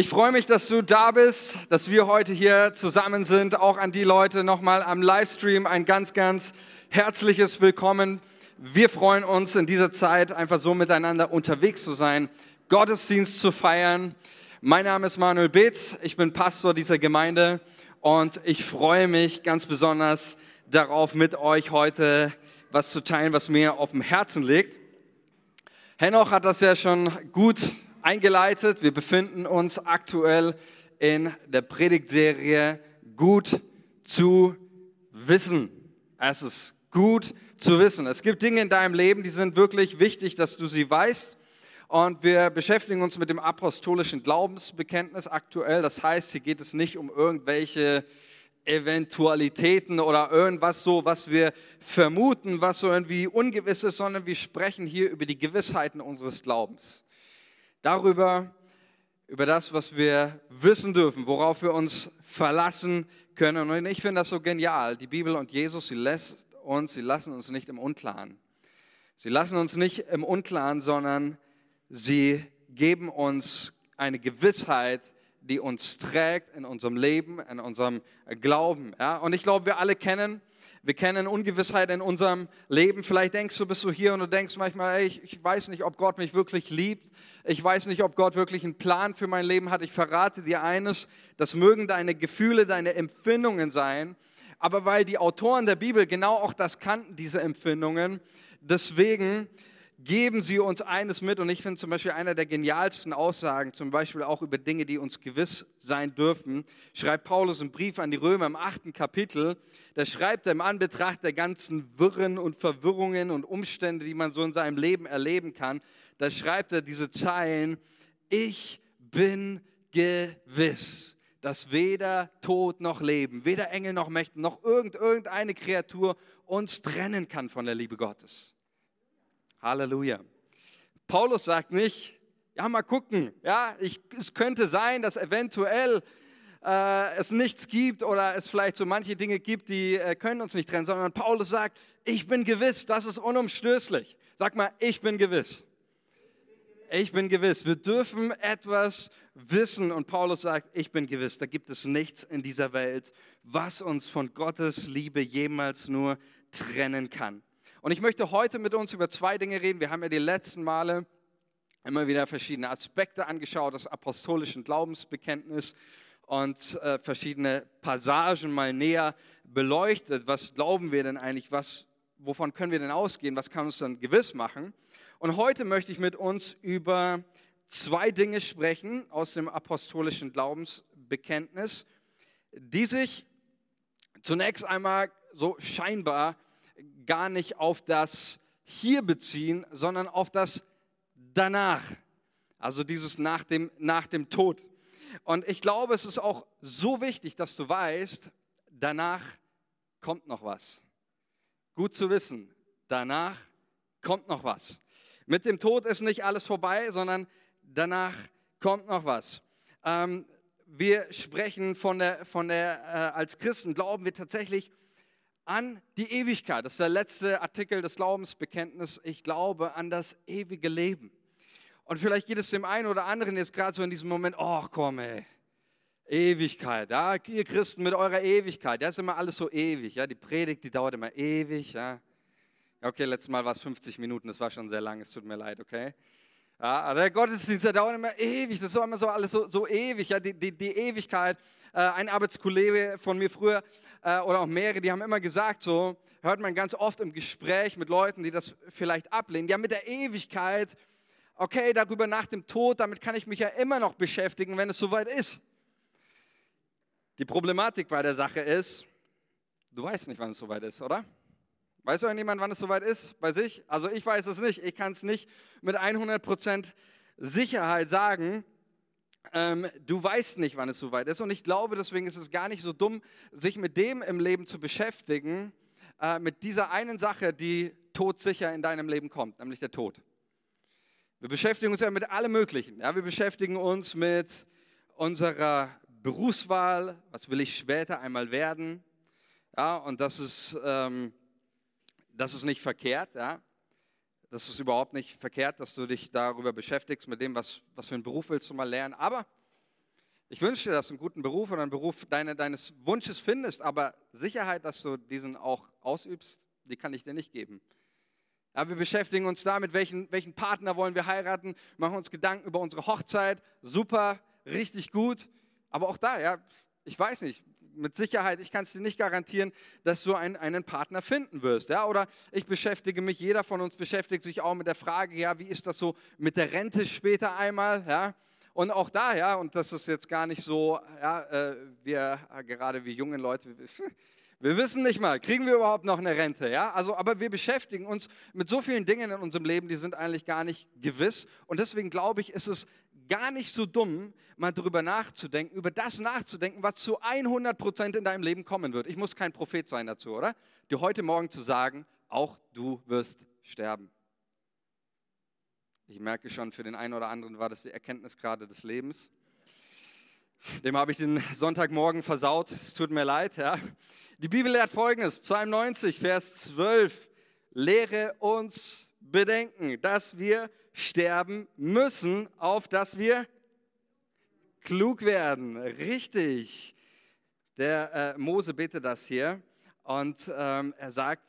Ich freue mich, dass du da bist, dass wir heute hier zusammen sind. Auch an die Leute nochmal am Livestream ein ganz, ganz herzliches Willkommen. Wir freuen uns in dieser Zeit einfach so miteinander unterwegs zu sein, Gottesdienst zu feiern. Mein Name ist Manuel Beetz, ich bin Pastor dieser Gemeinde und ich freue mich ganz besonders darauf, mit euch heute was zu teilen, was mir auf dem Herzen liegt. Henoch hat das ja schon gut eingeleitet. Wir befinden uns aktuell in der Predigtserie Gut zu wissen. Es ist gut zu wissen. Es gibt Dinge in deinem Leben, die sind wirklich wichtig, dass du sie weißt. Und wir beschäftigen uns mit dem apostolischen Glaubensbekenntnis aktuell. Das heißt, hier geht es nicht um irgendwelche Eventualitäten oder irgendwas so, was wir vermuten, was so irgendwie ungewiss ist, sondern wir sprechen hier über die Gewissheiten unseres Glaubens darüber, über das, was wir wissen dürfen, worauf wir uns verlassen können. Und ich finde das so genial. Die Bibel und Jesus, sie lässt uns, sie lassen uns nicht im Unklaren. Sie lassen uns nicht im Unklaren, sondern sie geben uns eine Gewissheit, die uns trägt in unserem Leben, in unserem Glauben. Ja? Und ich glaube, wir alle kennen wir kennen Ungewissheit in unserem Leben. Vielleicht denkst du, bist du hier und du denkst manchmal, ey, ich, ich weiß nicht, ob Gott mich wirklich liebt. Ich weiß nicht, ob Gott wirklich einen Plan für mein Leben hat. Ich verrate dir eines, das mögen deine Gefühle, deine Empfindungen sein. Aber weil die Autoren der Bibel genau auch das kannten, diese Empfindungen, deswegen geben sie uns eines mit. Und ich finde zum Beispiel einer der genialsten Aussagen, zum Beispiel auch über Dinge, die uns gewiss sein dürfen, schreibt Paulus einen Brief an die Römer im achten Kapitel. Da schreibt er im Anbetracht der ganzen Wirren und Verwirrungen und Umstände, die man so in seinem Leben erleben kann, da schreibt er diese Zeilen, ich bin gewiss dass weder Tod noch Leben, weder Engel noch Mächte, noch irgendeine Kreatur uns trennen kann von der Liebe Gottes. Halleluja. Paulus sagt nicht, ja, mal gucken, ja, ich, es könnte sein, dass eventuell äh, es nichts gibt oder es vielleicht so manche Dinge gibt, die äh, können uns nicht trennen, sondern Paulus sagt, ich bin gewiss, das ist unumstößlich. Sag mal, ich bin gewiss. Ich bin gewiss. Wir dürfen etwas wissen und Paulus sagt, ich bin gewiss, da gibt es nichts in dieser Welt, was uns von Gottes Liebe jemals nur trennen kann. Und ich möchte heute mit uns über zwei Dinge reden. Wir haben ja die letzten Male immer wieder verschiedene Aspekte angeschaut des apostolischen Glaubensbekenntnisses und äh, verschiedene Passagen mal näher beleuchtet. Was glauben wir denn eigentlich? Was, wovon können wir denn ausgehen? Was kann uns dann gewiss machen? Und heute möchte ich mit uns über zwei Dinge sprechen aus dem apostolischen Glaubensbekenntnis, die sich zunächst einmal so scheinbar gar nicht auf das Hier beziehen, sondern auf das Danach. Also dieses nach dem, nach dem Tod. Und ich glaube, es ist auch so wichtig, dass du weißt, danach kommt noch was. Gut zu wissen, danach kommt noch was. Mit dem Tod ist nicht alles vorbei, sondern danach kommt noch was. Ähm, wir sprechen von der, von der äh, als Christen glauben wir tatsächlich an die Ewigkeit. Das ist der letzte Artikel des Glaubensbekenntnisses. Ich glaube an das ewige Leben. Und vielleicht geht es dem einen oder anderen jetzt gerade so in diesem Moment, oh komm ey, Ewigkeit, ja, ihr Christen mit eurer Ewigkeit, ja, ist immer alles so ewig, ja, die Predigt, die dauert immer ewig, ja. Okay, letztes Mal war es 50 Minuten, das war schon sehr lang, es tut mir leid, okay. Ja, aber der Gottesdienst, der dauert immer ewig, das ist immer so alles so, so ewig, ja, die, die, die Ewigkeit. Äh, ein Arbeitskollege von mir früher äh, oder auch mehrere, die haben immer gesagt, so hört man ganz oft im Gespräch mit Leuten, die das vielleicht ablehnen, ja, mit der Ewigkeit, okay, darüber nach dem Tod, damit kann ich mich ja immer noch beschäftigen, wenn es soweit ist. Die Problematik bei der Sache ist, du weißt nicht, wann es soweit ist, oder? Weiß irgendjemand, wann es soweit ist bei sich? Also ich weiß es nicht. Ich kann es nicht mit 100% Sicherheit sagen. Ähm, du weißt nicht, wann es soweit ist. Und ich glaube, deswegen ist es gar nicht so dumm, sich mit dem im Leben zu beschäftigen, äh, mit dieser einen Sache, die todsicher in deinem Leben kommt, nämlich der Tod. Wir beschäftigen uns ja mit allem Möglichen. Ja? Wir beschäftigen uns mit unserer Berufswahl, was will ich später einmal werden. Ja, und das ist ähm, das ist nicht verkehrt, ja. Das ist überhaupt nicht verkehrt, dass du dich darüber beschäftigst, mit dem, was, was für einen Beruf willst du mal lernen. Aber Ich wünsche dir, dass du einen guten Beruf oder einen Beruf deine, deines Wunsches findest, aber Sicherheit, dass du diesen auch ausübst, die kann ich dir nicht geben. Ja, wir beschäftigen uns damit, welchen, welchen Partner wollen wir heiraten, machen uns Gedanken über unsere Hochzeit. Super, richtig gut. Aber auch da, ja, ich weiß nicht, mit Sicherheit, ich kann es dir nicht garantieren, dass du einen, einen Partner finden wirst. Ja? Oder ich beschäftige mich, jeder von uns beschäftigt sich auch mit der Frage, ja, wie ist das so mit der Rente später einmal? Ja? Und auch da, ja, und das ist jetzt gar nicht so, ja, äh, wir, gerade wie junge Leute, wir wissen nicht mal, kriegen wir überhaupt noch eine Rente, ja? Also, aber wir beschäftigen uns mit so vielen Dingen in unserem Leben, die sind eigentlich gar nicht gewiss. Und deswegen glaube ich, ist es gar nicht so dumm, mal darüber nachzudenken, über das nachzudenken, was zu 100 Prozent in deinem Leben kommen wird. Ich muss kein Prophet sein dazu, oder? Dir heute Morgen zu sagen, auch du wirst sterben. Ich merke schon, für den einen oder anderen war das die Erkenntnis gerade des Lebens. Dem habe ich den Sonntagmorgen versaut. Es tut mir leid. Ja. Die Bibel lehrt folgendes: Psalm 90, Vers 12. Lehre uns bedenken, dass wir sterben müssen, auf dass wir klug werden. Richtig. Der äh, Mose betet das hier und ähm, er sagt,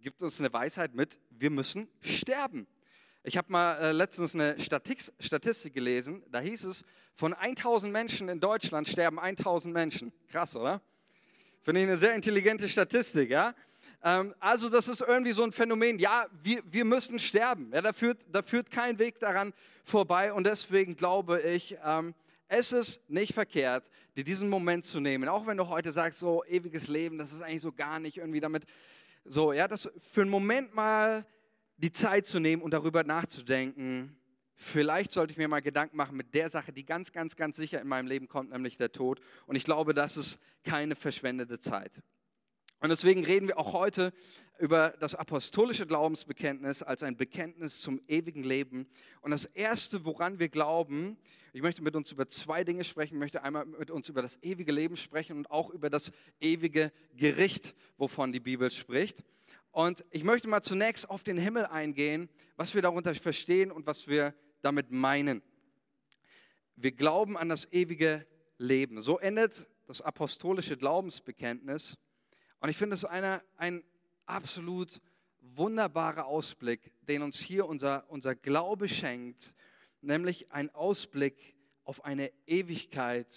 gibt uns eine Weisheit mit, wir müssen sterben. Ich habe mal äh, letztens eine Statik, Statistik gelesen, da hieß es, von 1000 Menschen in Deutschland sterben 1000 Menschen. Krass, oder? Finde ich eine sehr intelligente Statistik, ja? Ähm, also das ist irgendwie so ein Phänomen, ja, wir, wir müssen sterben. Ja, da, führt, da führt kein Weg daran vorbei und deswegen glaube ich, ähm, es ist nicht verkehrt, dir diesen Moment zu nehmen, auch wenn du heute sagst, so ewiges Leben, das ist eigentlich so gar nicht irgendwie damit, so, ja, das für einen Moment mal die Zeit zu nehmen und darüber nachzudenken, vielleicht sollte ich mir mal Gedanken machen mit der Sache, die ganz, ganz, ganz sicher in meinem Leben kommt, nämlich der Tod. Und ich glaube, das ist keine verschwendete Zeit. Und deswegen reden wir auch heute über das apostolische Glaubensbekenntnis als ein Bekenntnis zum ewigen Leben. Und das Erste, woran wir glauben, ich möchte mit uns über zwei Dinge sprechen. Ich möchte einmal mit uns über das ewige Leben sprechen und auch über das ewige Gericht, wovon die Bibel spricht. Und ich möchte mal zunächst auf den Himmel eingehen, was wir darunter verstehen und was wir damit meinen. Wir glauben an das ewige Leben. So endet das apostolische Glaubensbekenntnis. Und ich finde es ein absolut wunderbarer Ausblick, den uns hier unser, unser Glaube schenkt, nämlich ein Ausblick auf eine Ewigkeit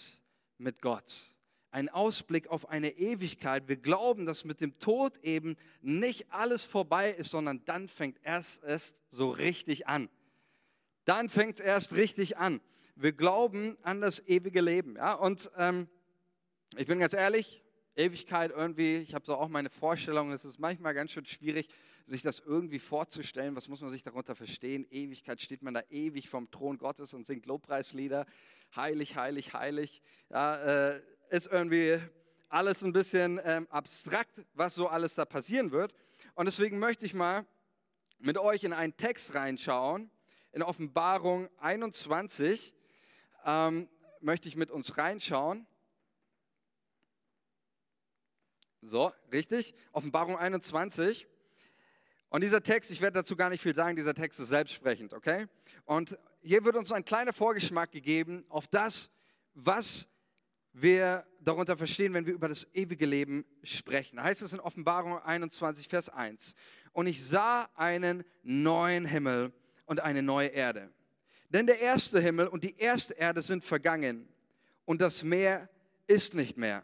mit Gott ein Ausblick auf eine Ewigkeit. Wir glauben, dass mit dem Tod eben nicht alles vorbei ist, sondern dann fängt erst es so richtig an. Dann fängt es erst richtig an. Wir glauben an das ewige Leben. Ja? Und ähm, ich bin ganz ehrlich, Ewigkeit irgendwie, ich habe so auch meine Vorstellung, es ist manchmal ganz schön schwierig, sich das irgendwie vorzustellen. Was muss man sich darunter verstehen? Ewigkeit steht man da ewig vom Thron Gottes und singt Lobpreislieder. Heilig, heilig, heilig. Ja, äh, ist irgendwie alles ein bisschen ähm, abstrakt, was so alles da passieren wird. Und deswegen möchte ich mal mit euch in einen Text reinschauen, in Offenbarung 21 ähm, möchte ich mit uns reinschauen. So, richtig? Offenbarung 21. Und dieser Text, ich werde dazu gar nicht viel sagen, dieser Text ist selbstsprechend, okay? Und hier wird uns ein kleiner Vorgeschmack gegeben auf das, was wir darunter verstehen, wenn wir über das ewige Leben sprechen. Da heißt es in Offenbarung 21, Vers 1. Und ich sah einen neuen Himmel und eine neue Erde. Denn der erste Himmel und die erste Erde sind vergangen und das Meer ist nicht mehr.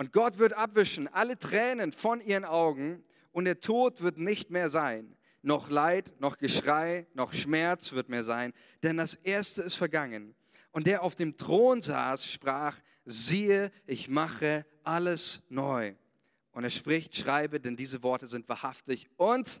Und Gott wird abwischen alle Tränen von ihren Augen und der Tod wird nicht mehr sein noch Leid, noch Geschrei, noch Schmerz wird mehr sein, denn das Erste ist vergangen. Und der auf dem Thron saß, sprach, siehe, ich mache alles neu. Und er spricht, schreibe, denn diese Worte sind wahrhaftig und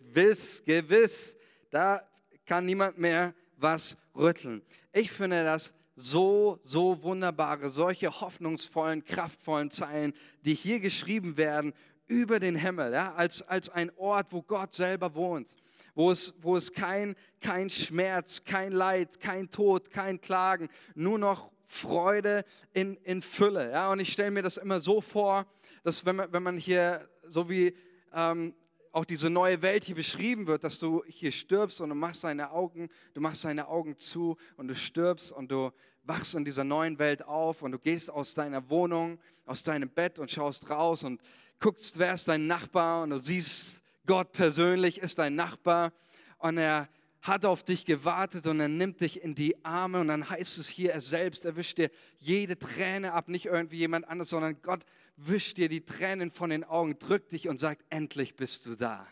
gewiss, gewiss. Da kann niemand mehr was rütteln. Ich finde das so, so wunderbare, solche hoffnungsvollen, kraftvollen Zeilen, die hier geschrieben werden über den Himmel, ja, als, als ein Ort, wo Gott selber wohnt, wo es, wo es kein, kein Schmerz, kein Leid, kein Tod, kein Klagen, nur noch Freude in, in Fülle. Ja, und ich stelle mir das immer so vor, dass wenn man, wenn man hier, so wie ähm, auch diese neue Welt hier beschrieben wird, dass du hier stirbst und du machst deine Augen, du machst deine Augen zu und du stirbst und du wachst in dieser neuen Welt auf und du gehst aus deiner Wohnung, aus deinem Bett und schaust raus und guckst, wer ist dein Nachbar und du siehst, Gott persönlich ist dein Nachbar und er hat auf dich gewartet und er nimmt dich in die Arme und dann heißt es hier, er selbst erwischt dir jede Träne ab, nicht irgendwie jemand anderes, sondern Gott wischt dir die Tränen von den Augen, drückt dich und sagt, endlich bist du da.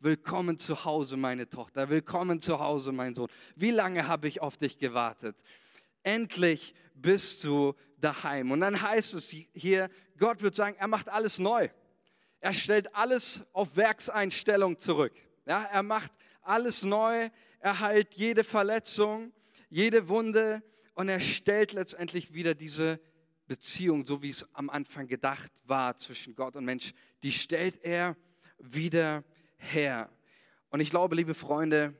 Willkommen zu Hause, meine Tochter. Willkommen zu Hause, mein Sohn. Wie lange habe ich auf dich gewartet? Endlich bist du daheim. Und dann heißt es hier, Gott wird sagen, er macht alles neu. Er stellt alles auf Werkseinstellung zurück. Ja, er macht alles neu. Er heilt jede Verletzung, jede Wunde und er stellt letztendlich wieder diese Beziehung, so wie es am Anfang gedacht war zwischen Gott und Mensch, die stellt er wieder her. Und ich glaube, liebe Freunde,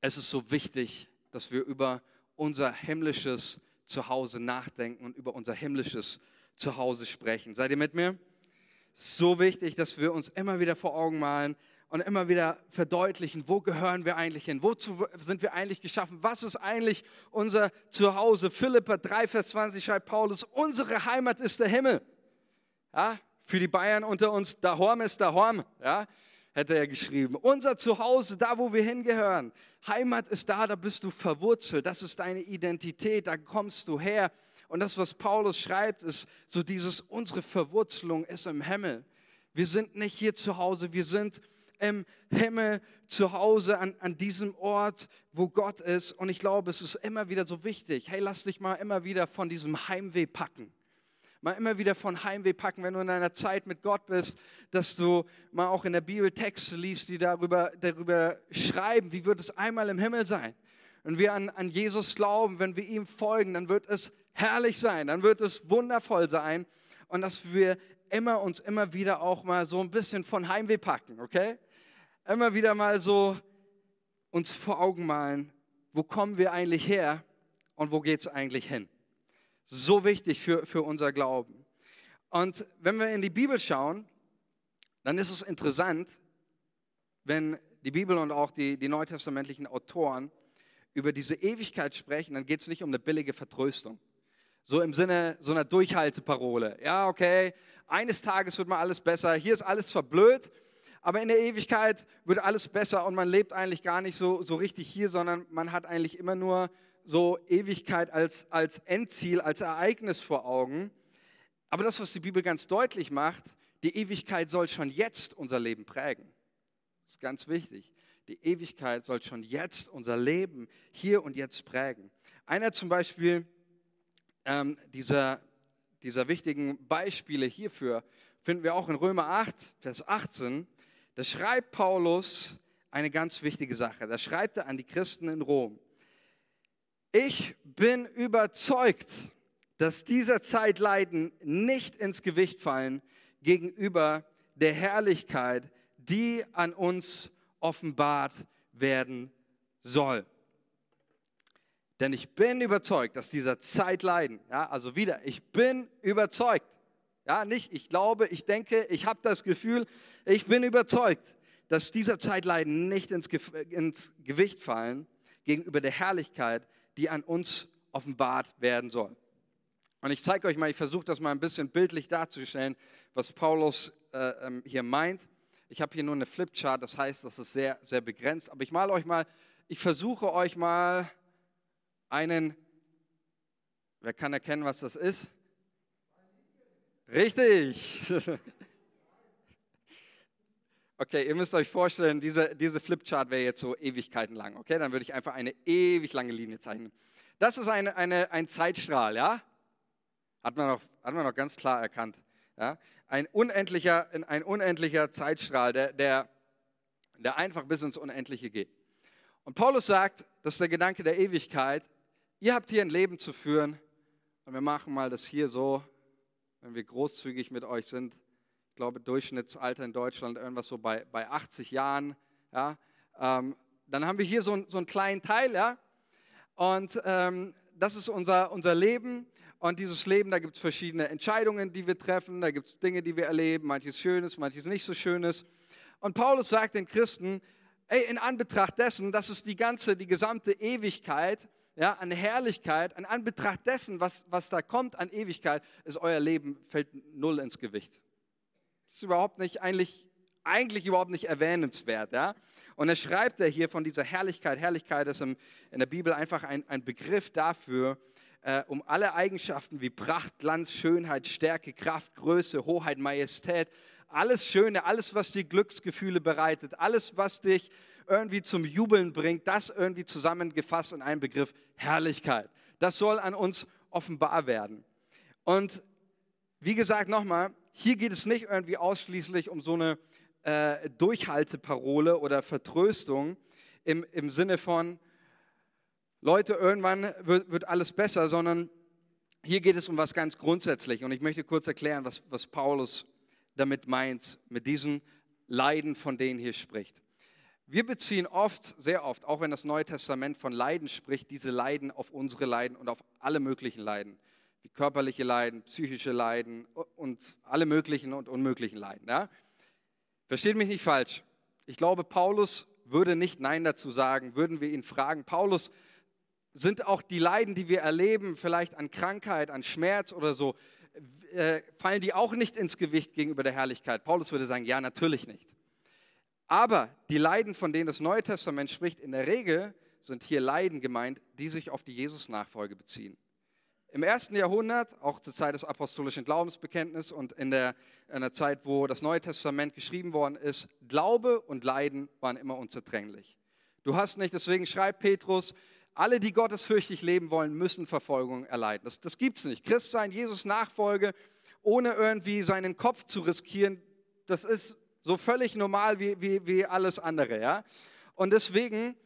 es ist so wichtig, dass wir über unser himmlisches Zuhause nachdenken und über unser himmlisches Zuhause sprechen. Seid ihr mit mir? So wichtig, dass wir uns immer wieder vor Augen malen und immer wieder verdeutlichen, wo gehören wir eigentlich hin? Wozu sind wir eigentlich geschaffen? Was ist eigentlich unser Zuhause? Philippa 3, Vers 20 schreibt Paulus, unsere Heimat ist der Himmel. Ja, für die Bayern unter uns, Dahorm ist Dahorm. Ja, hätte er geschrieben. Unser Zuhause, da wo wir hingehören. Heimat ist da, da bist du verwurzelt. Das ist deine Identität, da kommst du her. Und das, was Paulus schreibt, ist so dieses, unsere Verwurzelung ist im Himmel. Wir sind nicht hier zu Hause, wir sind im Himmel zu Hause an, an diesem Ort, wo Gott ist. Und ich glaube, es ist immer wieder so wichtig. Hey, lass dich mal immer wieder von diesem Heimweh packen mal immer wieder von Heimweh packen, wenn du in einer Zeit mit Gott bist, dass du mal auch in der Bibel Texte liest, die darüber, darüber schreiben, wie wird es einmal im Himmel sein. Wenn wir an, an Jesus glauben, wenn wir ihm folgen, dann wird es herrlich sein, dann wird es wundervoll sein und dass wir immer uns immer wieder auch mal so ein bisschen von Heimweh packen, okay? Immer wieder mal so uns vor Augen malen, wo kommen wir eigentlich her und wo geht's eigentlich hin? so wichtig für, für unser Glauben. Und wenn wir in die Bibel schauen, dann ist es interessant, wenn die Bibel und auch die, die neutestamentlichen Autoren über diese Ewigkeit sprechen, dann geht es nicht um eine billige Vertröstung. So im Sinne so einer Durchhalteparole. Ja, okay, eines Tages wird mal alles besser, hier ist alles zwar blöd, aber in der Ewigkeit wird alles besser und man lebt eigentlich gar nicht so, so richtig hier, sondern man hat eigentlich immer nur so Ewigkeit als, als Endziel, als Ereignis vor Augen. Aber das, was die Bibel ganz deutlich macht, die Ewigkeit soll schon jetzt unser Leben prägen. Das ist ganz wichtig. Die Ewigkeit soll schon jetzt unser Leben hier und jetzt prägen. Einer zum Beispiel ähm, dieser, dieser wichtigen Beispiele hierfür finden wir auch in Römer 8, Vers 18. Da schreibt Paulus eine ganz wichtige Sache. Da schreibt er an die Christen in Rom. Ich bin überzeugt, dass dieser Zeitleiden nicht ins Gewicht fallen gegenüber der Herrlichkeit, die an uns offenbart werden soll. Denn ich bin überzeugt, dass dieser Zeitleiden, ja, also wieder, ich bin überzeugt, ja, nicht ich glaube, ich denke, ich habe das Gefühl, ich bin überzeugt, dass dieser Zeitleiden nicht ins, ins Gewicht fallen gegenüber der Herrlichkeit, die an uns offenbart werden soll. Und ich zeige euch mal, ich versuche das mal ein bisschen bildlich darzustellen, was Paulus äh, ähm, hier meint. Ich habe hier nur eine Flipchart, das heißt, das ist sehr, sehr begrenzt. Aber ich male euch mal, ich versuche euch mal einen, wer kann erkennen, was das ist? Richtig. Okay, ihr müsst euch vorstellen, diese, diese Flipchart wäre jetzt so Ewigkeiten lang. Okay, dann würde ich einfach eine ewig lange Linie zeichnen. Das ist eine, eine, ein Zeitstrahl, ja? Hat man, noch, hat man noch ganz klar erkannt. Ja? Ein, unendlicher, ein unendlicher Zeitstrahl, der, der, der einfach bis ins Unendliche geht. Und Paulus sagt, das ist der Gedanke der Ewigkeit, ihr habt hier ein Leben zu führen und wir machen mal das hier so, wenn wir großzügig mit euch sind. Ich glaube, Durchschnittsalter in Deutschland irgendwas so bei, bei 80 Jahren. Ja, ähm, dann haben wir hier so, so einen kleinen Teil, ja, und ähm, das ist unser, unser Leben. Und dieses Leben, da gibt es verschiedene Entscheidungen, die wir treffen, da gibt es Dinge, die wir erleben, manches Schönes, manches nicht so Schönes. Und Paulus sagt den Christen, ey, in Anbetracht dessen, dass es die ganze, die gesamte Ewigkeit, ja, an Herrlichkeit, an Anbetracht dessen, was, was da kommt an Ewigkeit, ist euer Leben fällt null ins Gewicht. Das ist überhaupt nicht, eigentlich, eigentlich überhaupt nicht erwähnenswert, ja. Und er schreibt er hier von dieser Herrlichkeit. Herrlichkeit ist in, in der Bibel einfach ein, ein Begriff dafür, äh, um alle Eigenschaften wie Pracht, Glanz, Schönheit, Stärke, Kraft, Größe, Hoheit, Majestät, alles Schöne, alles, was dir Glücksgefühle bereitet, alles, was dich irgendwie zum Jubeln bringt, das irgendwie zusammengefasst in einen Begriff Herrlichkeit. Das soll an uns offenbar werden. Und wie gesagt, nochmal, hier geht es nicht irgendwie ausschließlich um so eine äh, Durchhalteparole oder Vertröstung im, im Sinne von, Leute, irgendwann wird, wird alles besser, sondern hier geht es um was ganz grundsätzlich. Und ich möchte kurz erklären, was, was Paulus damit meint, mit diesen Leiden, von denen hier spricht. Wir beziehen oft, sehr oft, auch wenn das Neue Testament von Leiden spricht, diese Leiden auf unsere Leiden und auf alle möglichen Leiden, wie körperliche Leiden, psychische Leiden und alle möglichen und unmöglichen Leiden. Ja? Versteht mich nicht falsch. Ich glaube, Paulus würde nicht Nein dazu sagen, würden wir ihn fragen. Paulus, sind auch die Leiden, die wir erleben, vielleicht an Krankheit, an Schmerz oder so, äh, fallen die auch nicht ins Gewicht gegenüber der Herrlichkeit? Paulus würde sagen, ja, natürlich nicht. Aber die Leiden, von denen das Neue Testament spricht, in der Regel sind hier Leiden gemeint, die sich auf die Jesus-Nachfolge beziehen. Im ersten Jahrhundert, auch zur Zeit des apostolischen Glaubensbekenntnisses und in der, in der Zeit, wo das Neue Testament geschrieben worden ist, Glaube und Leiden waren immer unzertrennlich. Du hast nicht, deswegen schreibt Petrus, alle, die gottesfürchtig leben wollen, müssen Verfolgung erleiden. Das, das gibt es nicht. Christ sein, Jesus Nachfolge, ohne irgendwie seinen Kopf zu riskieren, das ist so völlig normal wie, wie, wie alles andere. Ja? Und deswegen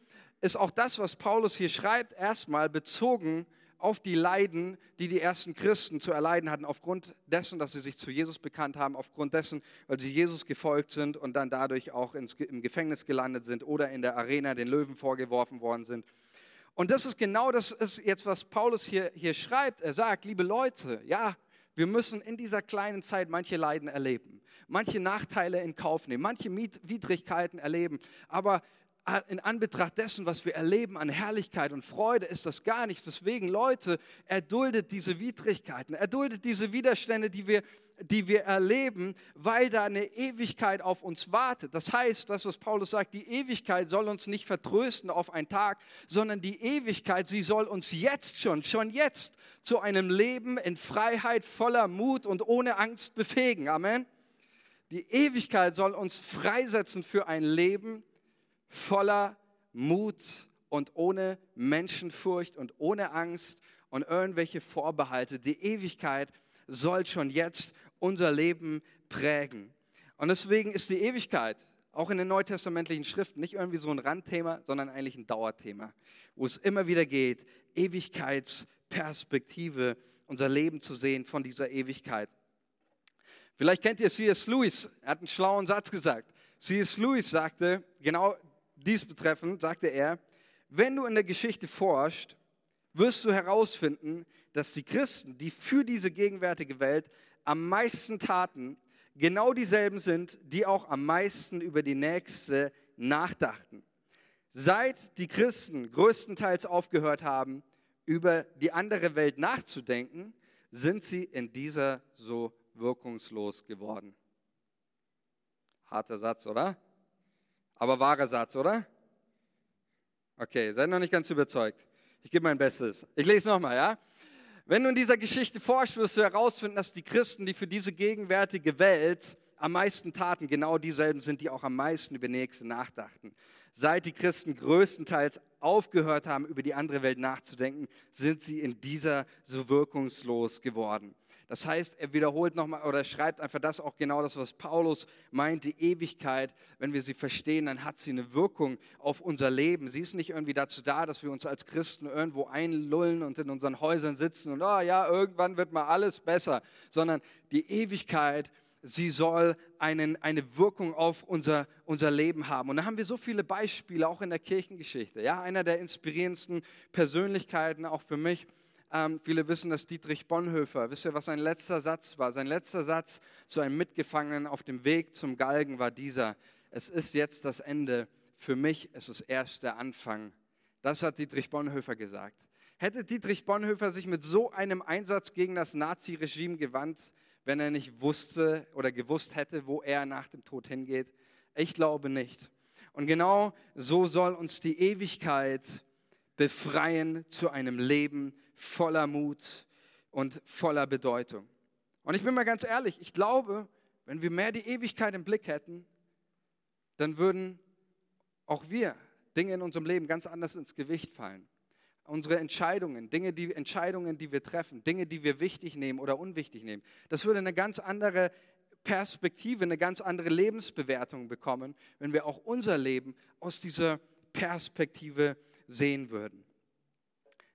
ist auch das, was Paulus hier schreibt, erstmal bezogen auf die Leiden, die die ersten Christen zu erleiden hatten, aufgrund dessen, dass sie sich zu Jesus bekannt haben, aufgrund dessen, weil sie Jesus gefolgt sind und dann dadurch auch ins, im Gefängnis gelandet sind oder in der Arena den Löwen vorgeworfen worden sind und das ist genau das ist jetzt, was Paulus hier, hier schreibt. Er sagt, liebe Leute, ja, wir müssen in dieser kleinen Zeit manche Leiden erleben, manche Nachteile in Kauf nehmen, manche Widrigkeiten erleben. Aber in Anbetracht dessen, was wir erleben an Herrlichkeit und Freude, ist das gar nichts. Deswegen, Leute, erduldet diese Widrigkeiten, erduldet diese Widerstände, die wir, die wir erleben, weil da eine Ewigkeit auf uns wartet. Das heißt, das, was Paulus sagt, die Ewigkeit soll uns nicht vertrösten auf einen Tag, sondern die Ewigkeit, sie soll uns jetzt schon, schon jetzt zu einem Leben in Freiheit, voller Mut und ohne Angst befähigen. Amen. Die Ewigkeit soll uns freisetzen für ein Leben, voller Mut und ohne Menschenfurcht und ohne Angst und irgendwelche Vorbehalte. Die Ewigkeit soll schon jetzt unser Leben prägen. Und deswegen ist die Ewigkeit auch in den neutestamentlichen Schriften nicht irgendwie so ein Randthema, sondern eigentlich ein Dauerthema, wo es immer wieder geht, Ewigkeitsperspektive, unser Leben zu sehen von dieser Ewigkeit. Vielleicht kennt ihr C.S. Lewis, er hat einen schlauen Satz gesagt. C.S. Lewis sagte, genau dies betreffend sagte er, wenn du in der Geschichte forschst, wirst du herausfinden, dass die Christen, die für diese gegenwärtige Welt am meisten taten, genau dieselben sind, die auch am meisten über die nächste nachdachten. Seit die Christen größtenteils aufgehört haben, über die andere Welt nachzudenken, sind sie in dieser so wirkungslos geworden. Harter Satz, oder? Aber wahrer Satz, oder? Okay, seid noch nicht ganz überzeugt. Ich gebe mein Bestes. Ich lese nochmal, ja? Wenn du in dieser Geschichte forschst, wirst du herausfinden, dass die Christen, die für diese gegenwärtige Welt am meisten taten, genau dieselben sind, die auch am meisten über Nächste nachdachten. Seit die Christen größtenteils aufgehört haben, über die andere Welt nachzudenken, sind sie in dieser so wirkungslos geworden. Das heißt, er wiederholt nochmal oder schreibt einfach das auch genau das, was Paulus meint, die Ewigkeit. Wenn wir sie verstehen, dann hat sie eine Wirkung auf unser Leben. Sie ist nicht irgendwie dazu da, dass wir uns als Christen irgendwo einlullen und in unseren Häusern sitzen und, oh ja, irgendwann wird mal alles besser, sondern die Ewigkeit sie soll einen, eine Wirkung auf unser, unser Leben haben. Und da haben wir so viele Beispiele, auch in der Kirchengeschichte. Ja, einer der inspirierendsten Persönlichkeiten, auch für mich. Ähm, viele wissen, dass Dietrich Bonhoeffer, wisst ihr, was sein letzter Satz war? Sein letzter Satz zu einem Mitgefangenen auf dem Weg zum Galgen war dieser. Es ist jetzt das Ende. Für mich ist es erst der Anfang. Das hat Dietrich Bonhoeffer gesagt. Hätte Dietrich Bonhoeffer sich mit so einem Einsatz gegen das Naziregime gewandt, wenn er nicht wusste oder gewusst hätte, wo er nach dem Tod hingeht? Ich glaube nicht. Und genau so soll uns die Ewigkeit befreien zu einem Leben voller Mut und voller Bedeutung. Und ich bin mal ganz ehrlich, ich glaube, wenn wir mehr die Ewigkeit im Blick hätten, dann würden auch wir Dinge in unserem Leben ganz anders ins Gewicht fallen unsere Entscheidungen, Dinge, die Entscheidungen, die wir treffen, Dinge, die wir wichtig nehmen oder unwichtig nehmen. Das würde eine ganz andere Perspektive, eine ganz andere Lebensbewertung bekommen, wenn wir auch unser Leben aus dieser Perspektive sehen würden.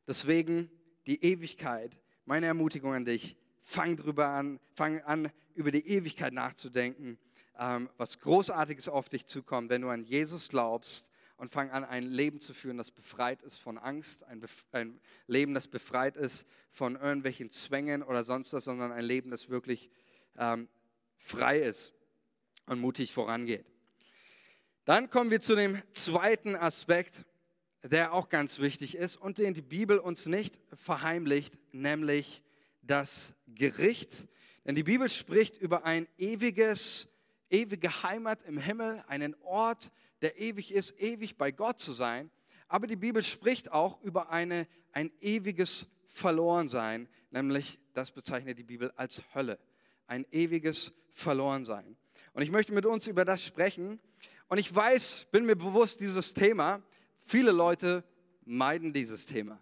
Deswegen die Ewigkeit, meine Ermutigung an dich, fang drüber an, fang an, über die Ewigkeit nachzudenken, ähm, was Großartiges auf dich zukommt, wenn du an Jesus glaubst und fang an, ein Leben zu führen, das befreit ist von Angst, ein, ein, Leben, das befreit ist von irgendwelchen Zwängen oder sonst was, sondern ein Leben, das wirklich ähm, frei ist und mutig vorangeht. Dann kommen wir zu dem zweiten Aspekt, der auch ganz wichtig ist und den die Bibel uns nicht verheimlicht, nämlich das Gericht. Denn die Bibel spricht über ein ewiges, ewige Heimat im Himmel, einen Ort, der ewig ist, ewig bei Gott zu sein. Aber die Bibel spricht auch über eine, ein ewiges Verlorensein, nämlich das bezeichnet die Bibel als Hölle. Ein ewiges Verlorensein. Und ich möchte mit uns über das sprechen. Und ich weiß, bin mir bewusst, dieses Thema, viele Leute meiden dieses Thema.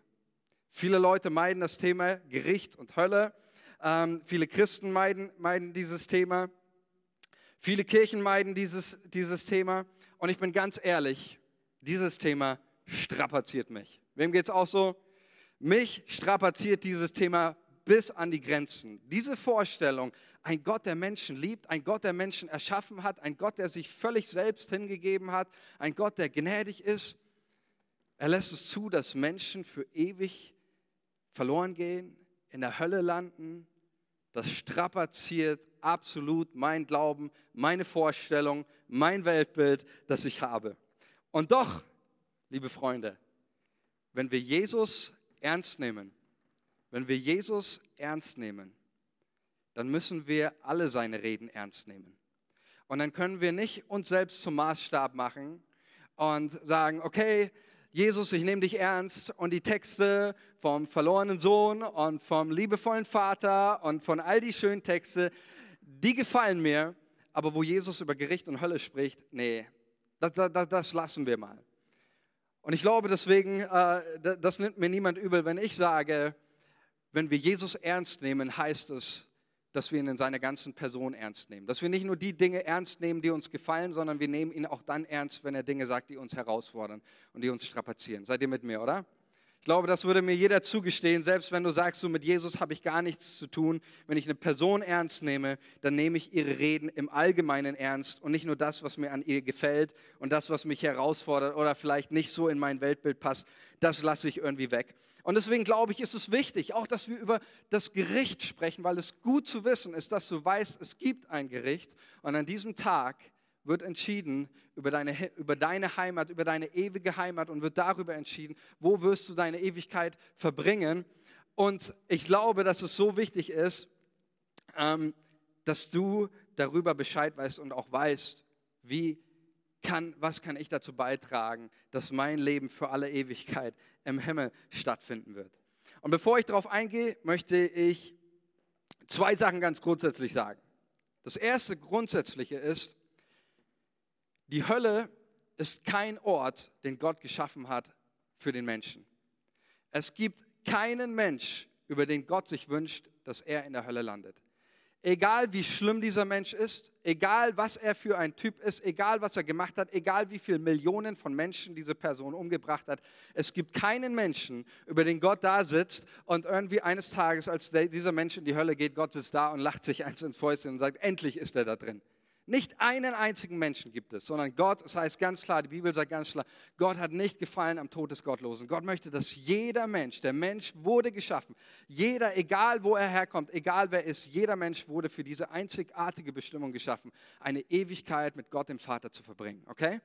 Viele Leute meiden das Thema Gericht und Hölle. Ähm, viele Christen meiden, meiden dieses Thema. Viele Kirchen meiden dieses, dieses Thema. Und ich bin ganz ehrlich, dieses Thema strapaziert mich. Wem geht's auch so? Mich strapaziert dieses Thema bis an die Grenzen. Diese Vorstellung, ein Gott, der Menschen liebt, ein Gott, der Menschen erschaffen hat, ein Gott, der sich völlig selbst hingegeben hat, ein Gott, der gnädig ist, er lässt es zu, dass Menschen für ewig verloren gehen, in der Hölle landen, das strapaziert absolut mein Glauben, meine Vorstellung, mein Weltbild, das ich habe. Und doch, liebe Freunde, wenn wir Jesus ernst nehmen, wenn wir Jesus ernst nehmen, dann müssen wir alle seine Reden ernst nehmen. Und dann können wir nicht uns selbst zum Maßstab machen und sagen, okay, Jesus, ich nehme dich ernst und die Texte vom verlorenen Sohn und vom liebevollen Vater und von all die schönen Texte, die gefallen mir, aber wo Jesus über Gericht und Hölle spricht, nee, das, das, das lassen wir mal. Und ich glaube deswegen, äh, das nimmt mir niemand übel, wenn ich sage, wenn wir Jesus ernst nehmen, heißt es, dass wir ihn in seiner ganzen Person ernst nehmen. Dass wir nicht nur die Dinge ernst nehmen, die uns gefallen, sondern wir nehmen ihn auch dann ernst, wenn er Dinge sagt, die uns herausfordern und die uns strapazieren. Seid ihr mit mir, oder? Ich glaube, das würde mir jeder zugestehen, selbst wenn du sagst, so mit Jesus habe ich gar nichts zu tun. Wenn ich eine Person ernst nehme, dann nehme ich ihre Reden im Allgemeinen ernst und nicht nur das, was mir an ihr gefällt und das, was mich herausfordert oder vielleicht nicht so in mein Weltbild passt, das lasse ich irgendwie weg. Und deswegen glaube ich, ist es wichtig, auch dass wir über das Gericht sprechen, weil es gut zu wissen ist, dass du weißt, es gibt ein Gericht und an diesem Tag wird entschieden über deine, über deine Heimat, über deine ewige Heimat und wird darüber entschieden, wo wirst du deine Ewigkeit verbringen. Und ich glaube, dass es so wichtig ist, ähm, dass du darüber Bescheid weißt und auch weißt, wie kann, was kann ich dazu beitragen, dass mein Leben für alle Ewigkeit im Himmel stattfinden wird. Und bevor ich darauf eingehe, möchte ich zwei Sachen ganz grundsätzlich sagen. Das erste Grundsätzliche ist, die Hölle ist kein Ort, den Gott geschaffen hat für den Menschen. Es gibt keinen Mensch, über den Gott sich wünscht, dass er in der Hölle landet. Egal wie schlimm dieser Mensch ist, egal was er für ein Typ ist, egal was er gemacht hat, egal wie viele Millionen von Menschen diese Person umgebracht hat, es gibt keinen Menschen, über den Gott da sitzt und irgendwie eines Tages, als dieser Mensch in die Hölle geht, Gott ist da und lacht sich eins ins Fäustchen und sagt, endlich ist er da drin. Nicht einen einzigen Menschen gibt es, sondern Gott, das heißt ganz klar, die Bibel sagt ganz klar, Gott hat nicht gefallen am Tod des Gottlosen. Gott möchte, dass jeder Mensch, der Mensch wurde geschaffen, jeder, egal wo er herkommt, egal wer ist, jeder Mensch wurde für diese einzigartige Bestimmung geschaffen, eine Ewigkeit mit Gott dem Vater zu verbringen. Okay?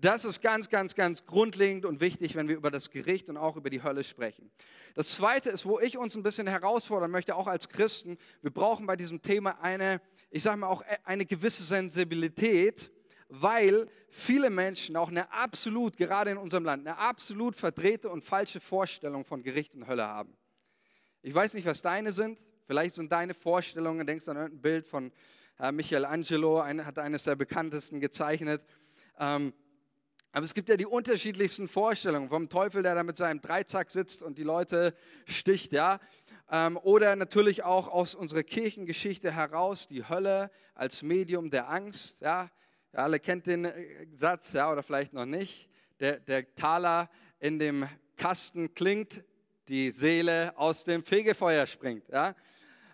Das ist ganz, ganz, ganz grundlegend und wichtig, wenn wir über das Gericht und auch über die Hölle sprechen. Das Zweite ist, wo ich uns ein bisschen herausfordern möchte, auch als Christen, wir brauchen bei diesem Thema eine, ich sage mal auch eine gewisse Sensibilität, weil viele Menschen auch eine absolut, gerade in unserem Land, eine absolut verdrehte und falsche Vorstellung von Gericht und Hölle haben. Ich weiß nicht, was deine sind. Vielleicht sind deine Vorstellungen, denkst du an ein Bild von Michelangelo, ein, hat eines der bekanntesten gezeichnet. Ähm, aber es gibt ja die unterschiedlichsten Vorstellungen vom Teufel, der da mit seinem Dreizack sitzt und die Leute sticht, ja. Ähm, oder natürlich auch aus unserer Kirchengeschichte heraus die Hölle als Medium der Angst, ja. Ihr alle kennt den äh, Satz, ja, oder vielleicht noch nicht. Der, der Taler in dem Kasten klingt, die Seele aus dem Fegefeuer springt, ja.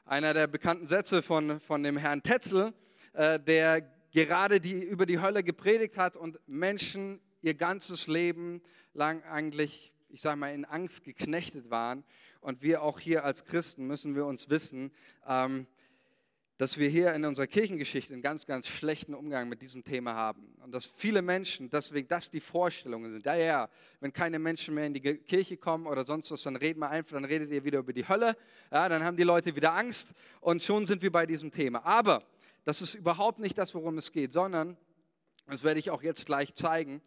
Einer der bekannten Sätze von, von dem Herrn Tetzel, äh, der gerade die, über die Hölle gepredigt hat und Menschen ihr ganzes Leben lang eigentlich, ich sage mal, in Angst geknechtet waren. Und wir auch hier als Christen müssen wir uns wissen, ähm, dass wir hier in unserer Kirchengeschichte einen ganz, ganz schlechten Umgang mit diesem Thema haben. Und dass viele Menschen, deswegen das die Vorstellungen sind. Ja, ja, wenn keine Menschen mehr in die Kirche kommen oder sonst was, dann reden wir einfach, dann redet ihr wieder über die Hölle. Ja, dann haben die Leute wieder Angst und schon sind wir bei diesem Thema. Aber das ist überhaupt nicht das, worum es geht, sondern, das werde ich auch jetzt gleich zeigen,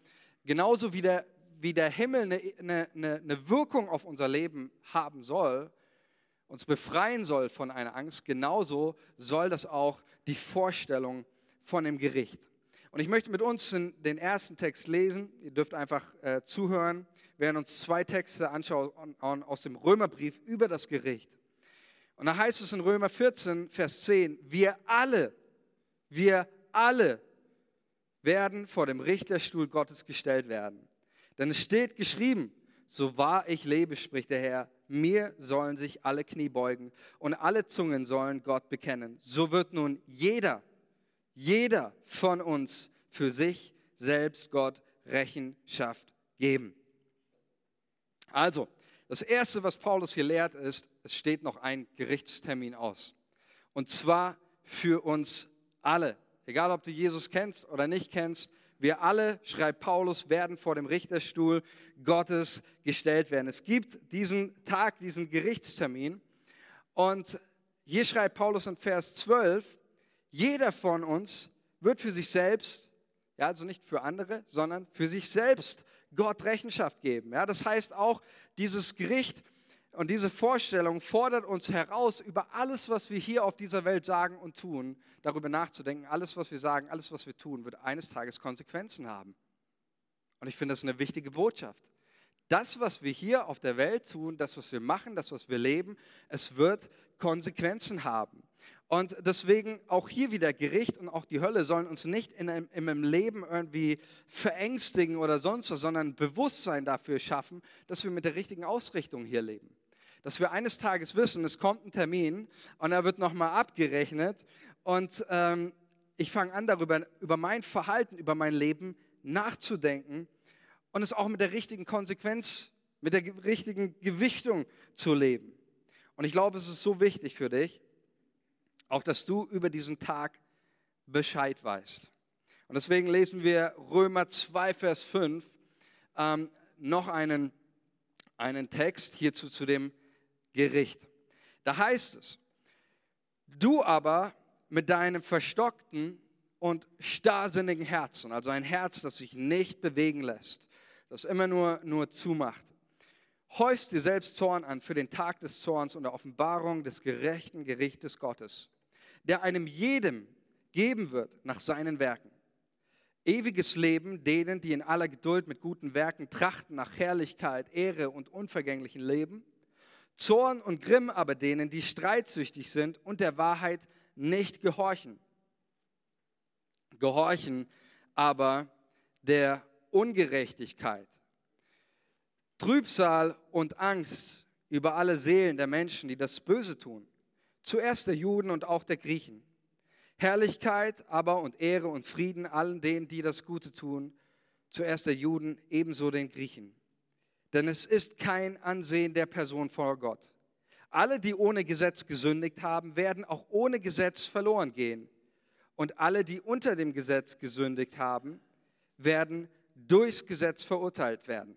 genauso wie der, wie der Himmel eine, eine, eine Wirkung auf unser Leben haben soll, uns befreien soll von einer Angst, genauso soll das auch die Vorstellung von dem Gericht. Und ich möchte mit uns den ersten Text lesen. Ihr dürft einfach äh, zuhören. Wir werden uns zwei Texte anschauen aus dem Römerbrief über das Gericht. Und da heißt es in Römer 14, Vers 10, wir alle, wir alle werden vor dem Richterstuhl Gottes gestellt werden. Denn es steht geschrieben, so wahr ich lebe, spricht der Herr, mir sollen sich alle Knie beugen und alle Zungen sollen Gott bekennen. So wird nun jeder, jeder von uns für sich selbst Gott Rechenschaft geben. Also, das Erste, was Paulus hier lehrt, ist, es steht noch ein Gerichtstermin aus. Und zwar für uns alle. Egal, ob du Jesus kennst oder nicht kennst, wir alle, schreibt Paulus, werden vor dem Richterstuhl Gottes gestellt werden. Es gibt diesen Tag, diesen Gerichtstermin. Und hier schreibt Paulus in Vers 12, jeder von uns wird für sich selbst, ja, also nicht für andere, sondern für sich selbst Gott Rechenschaft geben. Ja, das heißt auch, dieses Gericht und diese Vorstellung fordert uns heraus, über alles, was wir hier auf dieser Welt sagen und tun, darüber nachzudenken. Alles, was wir sagen, alles, was wir tun, wird eines Tages Konsequenzen haben. Und ich finde das eine wichtige Botschaft. Das, was wir hier auf der Welt tun, das, was wir machen, das, was wir leben, es wird Konsequenzen haben. Und deswegen auch hier wieder Gericht und auch die Hölle sollen uns nicht in einem, in einem Leben irgendwie verängstigen oder sonst was, sondern Bewusstsein dafür schaffen, dass wir mit der richtigen Ausrichtung hier leben. Dass wir eines Tages wissen, es kommt ein Termin und er wird nochmal abgerechnet und ähm, ich fange an darüber, über mein Verhalten, über mein Leben nachzudenken und es auch mit der richtigen Konsequenz, mit der richtigen Gewichtung zu leben. Und ich glaube, es ist so wichtig für dich, auch dass du über diesen Tag Bescheid weißt. Und deswegen lesen wir Römer 2, Vers 5 ähm, noch einen, einen Text hierzu zu dem Gericht. Da heißt es, du aber mit deinem verstockten und starrsinnigen Herzen, also ein Herz, das sich nicht bewegen lässt, das immer nur, nur zumacht, häufst dir selbst Zorn an für den Tag des Zorns und der Offenbarung des gerechten Gerichtes Gottes der einem jedem geben wird nach seinen Werken. Ewiges Leben denen, die in aller Geduld mit guten Werken trachten nach Herrlichkeit, Ehre und unvergänglichen Leben. Zorn und Grimm aber denen, die streitsüchtig sind und der Wahrheit nicht gehorchen. Gehorchen aber der Ungerechtigkeit. Trübsal und Angst über alle Seelen der Menschen, die das Böse tun. Zuerst der Juden und auch der Griechen. Herrlichkeit aber und Ehre und Frieden allen denen, die das Gute tun. Zuerst der Juden, ebenso den Griechen. Denn es ist kein Ansehen der Person vor Gott. Alle, die ohne Gesetz gesündigt haben, werden auch ohne Gesetz verloren gehen. Und alle, die unter dem Gesetz gesündigt haben, werden durchs Gesetz verurteilt werden.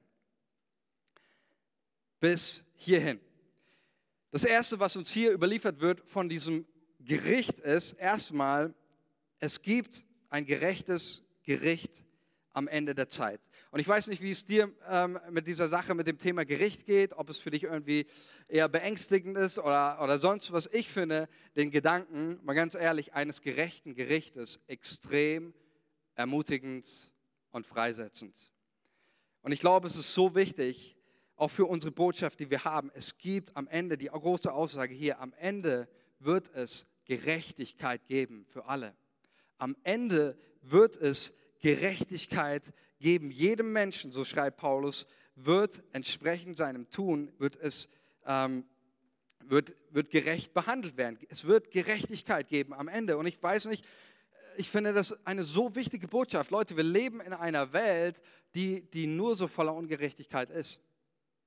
Bis hierhin. Das Erste, was uns hier überliefert wird von diesem Gericht, ist erstmal, es gibt ein gerechtes Gericht am Ende der Zeit. Und ich weiß nicht, wie es dir ähm, mit dieser Sache, mit dem Thema Gericht geht, ob es für dich irgendwie eher beängstigend ist oder, oder sonst was. Ich finde den Gedanken, mal ganz ehrlich, eines gerechten Gerichtes extrem ermutigend und freisetzend. Und ich glaube, es ist so wichtig, auch für unsere Botschaft, die wir haben. Es gibt am Ende die große Aussage hier, am Ende wird es Gerechtigkeit geben für alle. Am Ende wird es Gerechtigkeit geben. Jedem Menschen, so schreibt Paulus, wird entsprechend seinem Tun, wird es ähm, wird, wird gerecht behandelt werden. Es wird Gerechtigkeit geben am Ende. Und ich weiß nicht, ich finde das eine so wichtige Botschaft. Leute, wir leben in einer Welt, die, die nur so voller Ungerechtigkeit ist.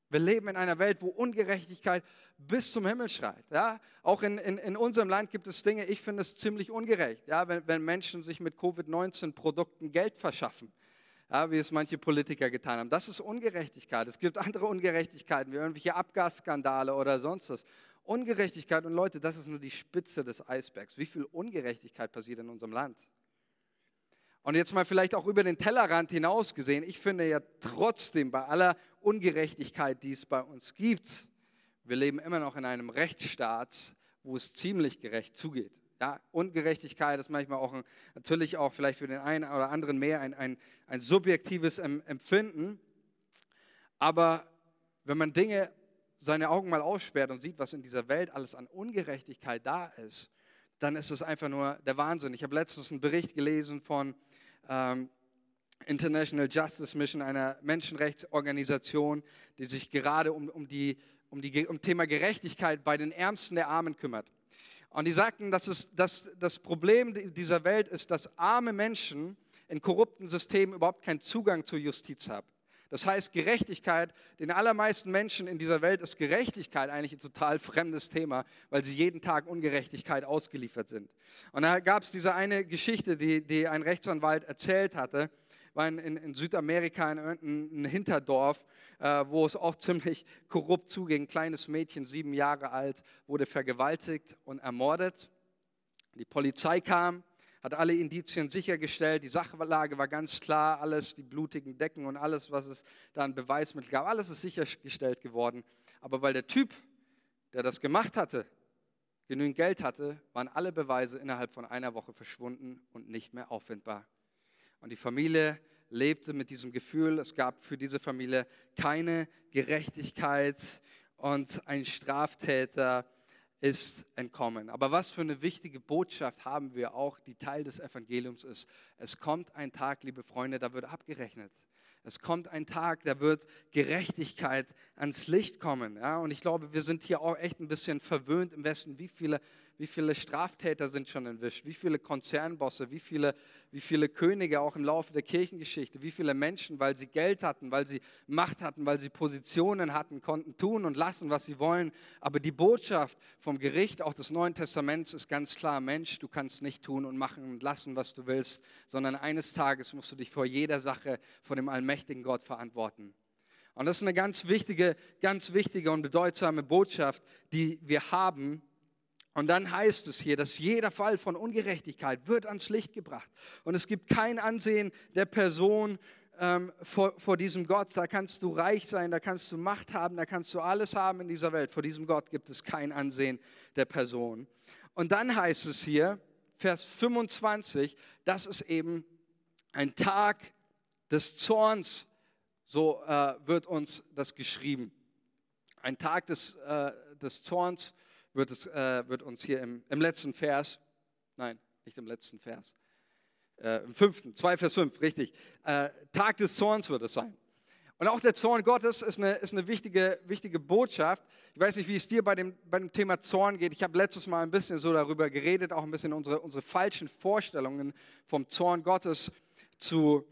Wir leben in einer Welt, wo Ungerechtigkeit bis zum Himmel schreit. Ja? Auch in, in, in unserem Land gibt es Dinge, ich finde es ziemlich ungerecht, ja? wenn, wenn Menschen sich mit Covid-19-Produkten Geld verschaffen, ja? wie es manche Politiker getan haben. Das ist Ungerechtigkeit. Es gibt andere Ungerechtigkeiten, wie irgendwelche Abgasskandale oder sonst was. Ungerechtigkeit und Leute, das ist nur die Spitze des Eisbergs. Wie viel Ungerechtigkeit passiert in unserem Land? Und jetzt mal vielleicht auch über den Tellerrand hinaus gesehen, ich finde ja trotzdem bei aller Ungerechtigkeit, die es bei uns gibt, wir leben immer noch in einem Rechtsstaat, wo es ziemlich gerecht zugeht. Ja, Ungerechtigkeit ist manchmal auch ein, natürlich auch vielleicht für den einen oder anderen mehr ein, ein, ein subjektives Empfinden. Aber wenn man Dinge, seine Augen mal aussperrt und sieht, was in dieser Welt alles an Ungerechtigkeit da ist, dann ist es einfach nur der Wahnsinn. Ich habe letztens einen Bericht gelesen von ähm, International Justice Mission, einer Menschenrechtsorganisation, die sich gerade um, um, die, um, die, um Thema Gerechtigkeit bei den Ärmsten der Armen kümmert. Und die sagten, dass, es, dass das Problem dieser Welt ist, dass arme Menschen in korrupten Systemen überhaupt keinen Zugang zur Justiz haben. Das heißt, Gerechtigkeit, den allermeisten Menschen in dieser Welt ist Gerechtigkeit eigentlich ein total fremdes Thema, weil sie jeden Tag Ungerechtigkeit ausgeliefert sind. Und da gab es diese eine Geschichte, die, die ein Rechtsanwalt erzählt hatte, war in, in, Südamerika in irgendeinem Hinterdorf, wo es auch ziemlich korrupt zuging. Ein kleines Mädchen, sieben Jahre alt, wurde vergewaltigt und ermordet. Die Polizei kam, hat alle Indizien sichergestellt, die Sachlage war ganz klar, alles, die blutigen Decken und alles, was es da an Beweismittel gab, alles ist sichergestellt geworden. Aber weil der Typ, der das gemacht hatte, genügend Geld hatte, waren alle Beweise innerhalb von einer Woche verschwunden und nicht mehr auffindbar. Und die Familie lebte mit diesem Gefühl, es gab für diese Familie keine Gerechtigkeit und ein Straftäter ist entkommen. Aber was für eine wichtige Botschaft haben wir auch, die Teil des Evangeliums ist. Es kommt ein Tag, liebe Freunde, da wird abgerechnet. Es kommt ein Tag, da wird Gerechtigkeit ans Licht kommen. Ja? Und ich glaube, wir sind hier auch echt ein bisschen verwöhnt im Westen, wie viele wie viele Straftäter sind schon entwischt, wie viele Konzernbosse, wie viele, wie viele Könige auch im Laufe der Kirchengeschichte, wie viele Menschen, weil sie Geld hatten, weil sie Macht hatten, weil sie Positionen hatten, konnten tun und lassen, was sie wollen. Aber die Botschaft vom Gericht, auch des Neuen Testaments, ist ganz klar, Mensch, du kannst nicht tun und machen und lassen, was du willst, sondern eines Tages musst du dich vor jeder Sache vor dem allmächtigen Gott verantworten. Und das ist eine ganz wichtige, ganz wichtige und bedeutsame Botschaft, die wir haben, und dann heißt es hier, dass jeder Fall von Ungerechtigkeit wird ans Licht gebracht. Und es gibt kein Ansehen der Person ähm, vor, vor diesem Gott. Da kannst du reich sein, da kannst du Macht haben, da kannst du alles haben in dieser Welt. Vor diesem Gott gibt es kein Ansehen der Person. Und dann heißt es hier, Vers 25, das ist eben ein Tag des Zorns, so äh, wird uns das geschrieben. Ein Tag des, äh, des Zorns wird, es, äh, wird uns hier im, im letzten Vers, nein, nicht im letzten Vers, äh, im fünften, 2 Vers 5, richtig. Äh, Tag des Zorns wird es sein. Und auch der Zorn Gottes ist eine, ist eine wichtige, wichtige Botschaft. Ich weiß nicht, wie es dir bei dem, bei dem Thema Zorn geht. Ich habe letztes Mal ein bisschen so darüber geredet, auch ein bisschen unsere, unsere falschen Vorstellungen vom Zorn Gottes zu,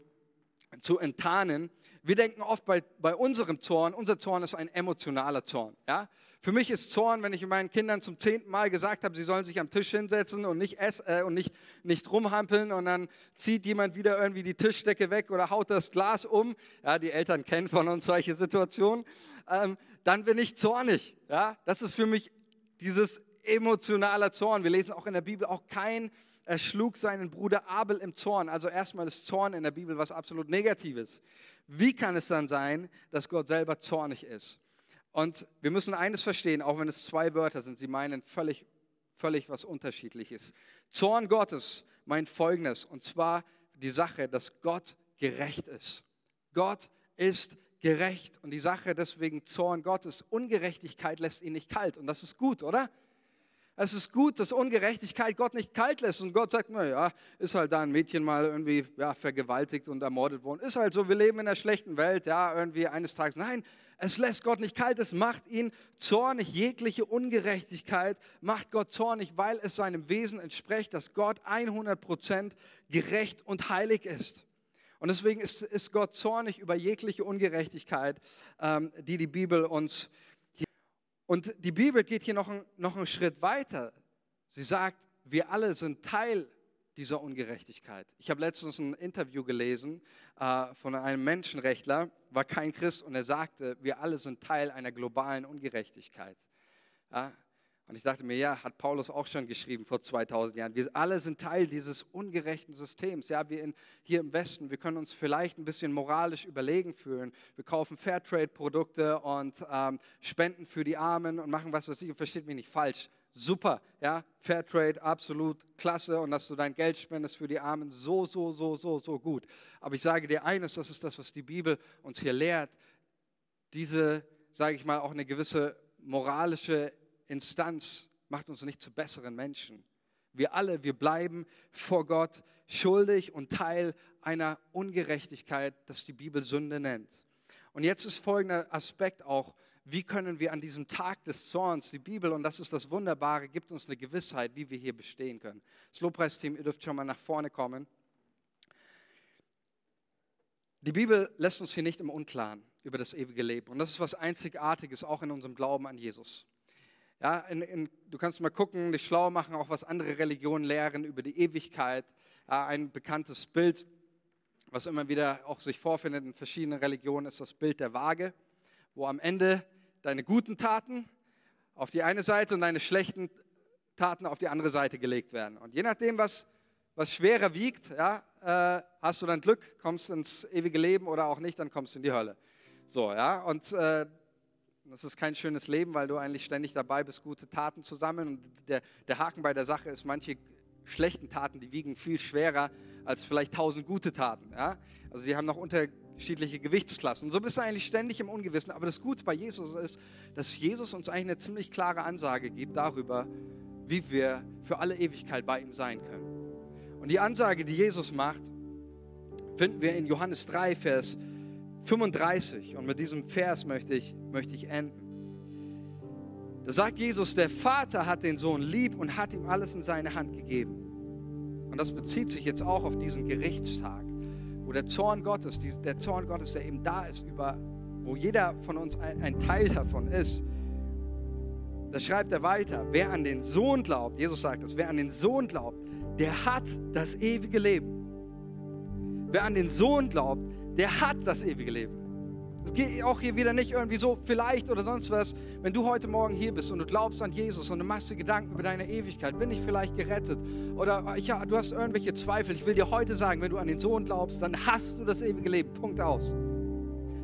zu enttarnen. Wir denken oft bei, bei unserem Zorn, unser Zorn ist ein emotionaler Zorn. Ja? Für mich ist Zorn, wenn ich meinen Kindern zum zehnten Mal gesagt habe, sie sollen sich am Tisch hinsetzen und nicht essen äh, und nicht, nicht rumhampeln und dann zieht jemand wieder irgendwie die Tischdecke weg oder haut das Glas um. Ja, die Eltern kennen von uns solche Situationen. Ähm, dann bin ich zornig. Ja? Das ist für mich dieses emotionaler Zorn. Wir lesen auch in der Bibel auch kein, er schlug seinen Bruder Abel im Zorn. Also erstmal ist Zorn in der Bibel was absolut Negatives. Wie kann es dann sein, dass Gott selber zornig ist? Und wir müssen eines verstehen, auch wenn es zwei Wörter sind, sie meinen völlig, völlig was Unterschiedliches. Zorn Gottes meint Folgendes, und zwar die Sache, dass Gott gerecht ist. Gott ist gerecht und die Sache deswegen Zorn Gottes, Ungerechtigkeit lässt ihn nicht kalt und das ist gut, oder? Es ist gut, dass Ungerechtigkeit Gott nicht kalt lässt und Gott sagt, naja, ist halt da ein Mädchen mal irgendwie ja, vergewaltigt und ermordet worden. Ist halt so, wir leben in einer schlechten Welt, ja, irgendwie eines Tages. Nein, es lässt Gott nicht kalt, es macht ihn zornig. Jegliche Ungerechtigkeit macht Gott zornig, weil es seinem Wesen entspricht, dass Gott 100% gerecht und heilig ist. Und deswegen ist, ist Gott zornig über jegliche Ungerechtigkeit, ähm, die die Bibel uns und die Bibel geht hier noch, noch einen Schritt weiter. Sie sagt, wir alle sind Teil dieser Ungerechtigkeit. Ich habe letztens ein Interview gelesen äh, von einem Menschenrechtler, war kein Christ, und er sagte, wir alle sind Teil einer globalen Ungerechtigkeit. Ja, und ich dachte mir, ja, hat Paulus auch schon geschrieben vor 2000 Jahren. Wir alle sind Teil dieses ungerechten Systems. Ja, wir in, hier im Westen, wir können uns vielleicht ein bisschen moralisch überlegen fühlen. Wir kaufen Fairtrade-Produkte und ähm, spenden für die Armen und machen was weiß ich. Versteht mich nicht falsch. Super, ja, Fairtrade, absolut klasse. Und dass du dein Geld spendest für die Armen, so, so, so, so, so gut. Aber ich sage dir eines, das ist das, was die Bibel uns hier lehrt. Diese, sage ich mal, auch eine gewisse moralische Instanz macht uns nicht zu besseren Menschen. Wir alle, wir bleiben vor Gott schuldig und Teil einer Ungerechtigkeit, das die Bibel Sünde nennt. Und jetzt ist folgender Aspekt auch, wie können wir an diesem Tag des Zorns, die Bibel, und das ist das Wunderbare, gibt uns eine Gewissheit, wie wir hier bestehen können. Das Lobpreisteam, ihr dürft schon mal nach vorne kommen. Die Bibel lässt uns hier nicht im Unklaren über das ewige Leben. Und das ist was Einzigartiges auch in unserem Glauben an Jesus. Ja, in, in, du kannst mal gucken, dich schlau machen, auch was andere Religionen lehren über die Ewigkeit. Ja, ein bekanntes Bild, was immer wieder auch sich vorfindet in verschiedenen Religionen, ist das Bild der Waage, wo am Ende deine guten Taten auf die eine Seite und deine schlechten Taten auf die andere Seite gelegt werden. Und je nachdem, was, was schwerer wiegt, ja, äh, hast du dann Glück, kommst ins ewige Leben oder auch nicht, dann kommst du in die Hölle. So, ja, und äh, das ist kein schönes Leben, weil du eigentlich ständig dabei bist, gute Taten zu sammeln. Und der, der Haken bei der Sache ist, manche schlechten Taten, die wiegen viel schwerer als vielleicht tausend gute Taten. Ja? Also die haben noch unterschiedliche Gewichtsklassen. Und so bist du eigentlich ständig im Ungewissen. Aber das Gute bei Jesus ist, dass Jesus uns eigentlich eine ziemlich klare Ansage gibt darüber, wie wir für alle Ewigkeit bei ihm sein können. Und die Ansage, die Jesus macht, finden wir in Johannes 3, Vers 35. Und mit diesem Vers möchte ich, möchte ich enden. Da sagt Jesus, der Vater hat den Sohn lieb und hat ihm alles in seine Hand gegeben. Und das bezieht sich jetzt auch auf diesen Gerichtstag, wo der Zorn Gottes, der Zorn Gottes, der eben da ist, über, wo jeder von uns ein, Teil davon ist. Da schreibt er weiter, wer an den Sohn glaubt, Jesus sagt das, wer an den Sohn glaubt, der hat das ewige Leben. Wer an den Sohn glaubt, der hat das ewige Leben. Es geht auch hier wieder nicht irgendwie so, vielleicht oder sonst was. Wenn du heute Morgen hier bist und du glaubst an Jesus und du machst dir Gedanken über deine Ewigkeit, bin ich vielleicht gerettet? Oder ja, du hast irgendwelche Zweifel. Ich will dir heute sagen, wenn du an den Sohn glaubst, dann hast du das ewige Leben. Punkt aus.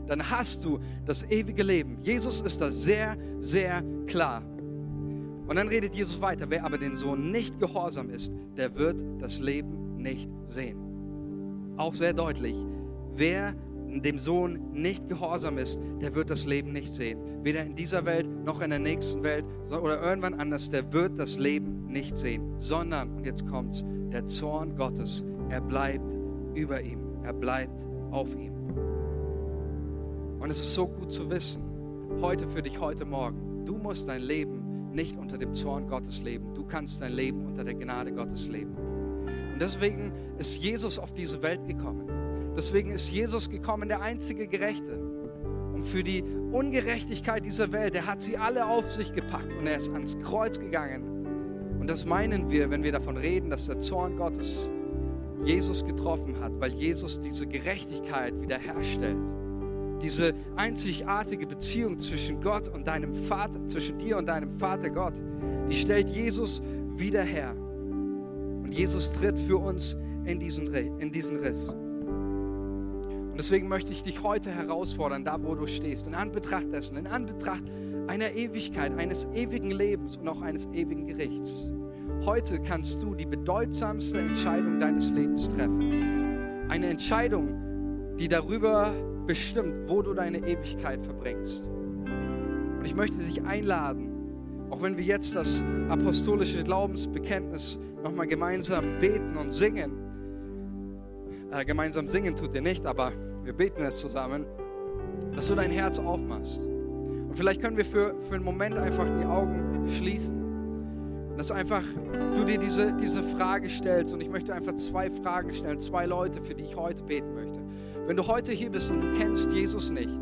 Dann hast du das ewige Leben. Jesus ist da sehr, sehr klar. Und dann redet Jesus weiter, wer aber den Sohn nicht gehorsam ist, der wird das Leben nicht sehen. Auch sehr deutlich, wer dem Sohn nicht gehorsam ist, der wird das Leben nicht sehen. Weder in dieser Welt noch in der nächsten Welt oder irgendwann anders, der wird das Leben nicht sehen. Sondern, und jetzt kommt's, der Zorn Gottes, er bleibt über ihm, er bleibt auf ihm. Und es ist so gut zu wissen, heute für dich, heute Morgen, du musst dein Leben nicht unter dem Zorn Gottes leben. Du kannst dein Leben unter der Gnade Gottes leben. Und deswegen ist Jesus auf diese Welt gekommen. Deswegen ist Jesus gekommen, der einzige Gerechte. Und für die Ungerechtigkeit dieser Welt, er hat sie alle auf sich gepackt und er ist ans Kreuz gegangen. Und das meinen wir, wenn wir davon reden, dass der Zorn Gottes Jesus getroffen hat, weil Jesus diese Gerechtigkeit wiederherstellt diese einzigartige Beziehung zwischen Gott und deinem Vater, zwischen dir und deinem Vater Gott, die stellt Jesus wieder her. Und Jesus tritt für uns in diesen, in diesen Riss. Deswegen möchte ich dich heute herausfordern, da wo du stehst, in Anbetracht dessen, in Anbetracht einer Ewigkeit, eines ewigen Lebens und auch eines ewigen Gerichts. Heute kannst du die bedeutsamste Entscheidung deines Lebens treffen. Eine Entscheidung, die darüber bestimmt, wo du deine Ewigkeit verbringst. Und ich möchte dich einladen, auch wenn wir jetzt das apostolische Glaubensbekenntnis nochmal gemeinsam beten und singen. Äh, gemeinsam singen tut ihr nicht, aber wir beten es zusammen, dass du dein Herz aufmachst. Und vielleicht können wir für, für einen Moment einfach die Augen schließen. Dass einfach du dir diese, diese Frage stellst. Und ich möchte einfach zwei Fragen stellen, zwei Leute, für die ich heute beten möchte. Wenn du heute hier bist und du kennst Jesus nicht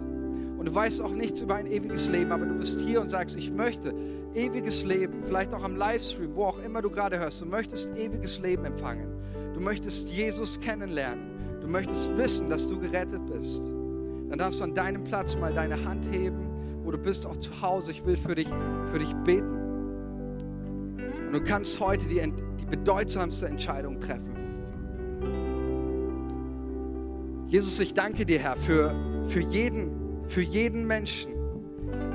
und du weißt auch nichts über ein ewiges Leben, aber du bist hier und sagst, ich möchte ewiges Leben, vielleicht auch am Livestream, wo auch immer du gerade hörst, du möchtest ewiges Leben empfangen. Du möchtest Jesus kennenlernen. Du möchtest wissen, dass du gerettet bist. Dann darfst du an deinem Platz mal deine Hand heben, wo du bist, auch zu Hause. Ich will für dich, für dich beten. Und du kannst heute die, die bedeutsamste Entscheidung treffen. Jesus, ich danke dir, Herr, für, für, jeden, für jeden Menschen,